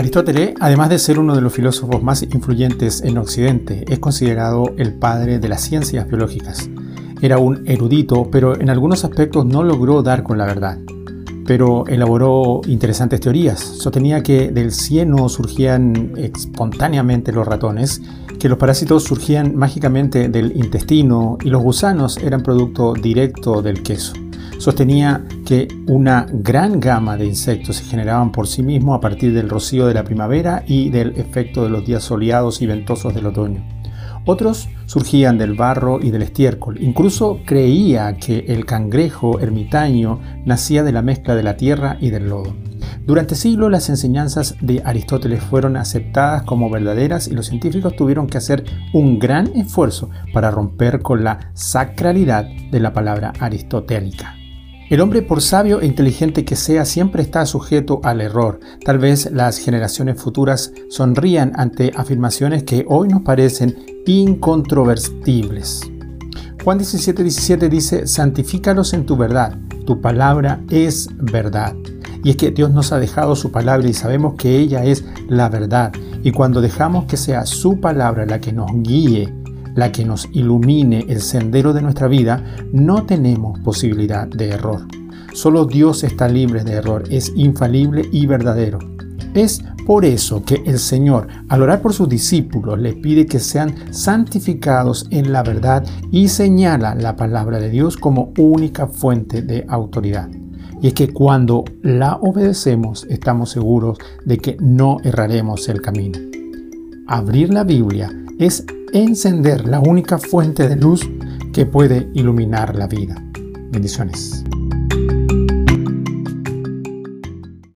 Aristóteles, además de ser uno de los filósofos más influyentes en Occidente, es considerado el padre de las ciencias biológicas. Era un erudito, pero en algunos aspectos no logró dar con la verdad. Pero elaboró interesantes teorías. Sostenía que del cieno surgían espontáneamente los ratones, que los parásitos surgían mágicamente del intestino y los gusanos eran producto directo del queso. Sostenía que una gran gama de insectos se generaban por sí mismos a partir del rocío de la primavera y del efecto de los días soleados y ventosos del otoño. Otros surgían del barro y del estiércol. Incluso creía que el cangrejo ermitaño nacía de la mezcla de la tierra y del lodo. Durante siglos las enseñanzas de Aristóteles fueron aceptadas como verdaderas y los científicos tuvieron que hacer un gran esfuerzo para romper con la sacralidad de la palabra aristotélica. El hombre, por sabio e inteligente que sea, siempre está sujeto al error. Tal vez las generaciones futuras sonrían ante afirmaciones que hoy nos parecen incontrovertibles. Juan 17, 17 dice, santifícalos en tu verdad, tu palabra es verdad. Y es que Dios nos ha dejado su palabra y sabemos que ella es la verdad. Y cuando dejamos que sea su palabra la que nos guíe, la que nos ilumine el sendero de nuestra vida, no tenemos posibilidad de error. Solo Dios está libre de error, es infalible y verdadero. Es por eso que el Señor, al orar por sus discípulos, le pide que sean santificados en la verdad y señala la palabra de Dios como única fuente de autoridad. Y es que cuando la obedecemos estamos seguros de que no erraremos el camino. Abrir la Biblia es encender la única fuente de luz que puede iluminar la vida. Bendiciones.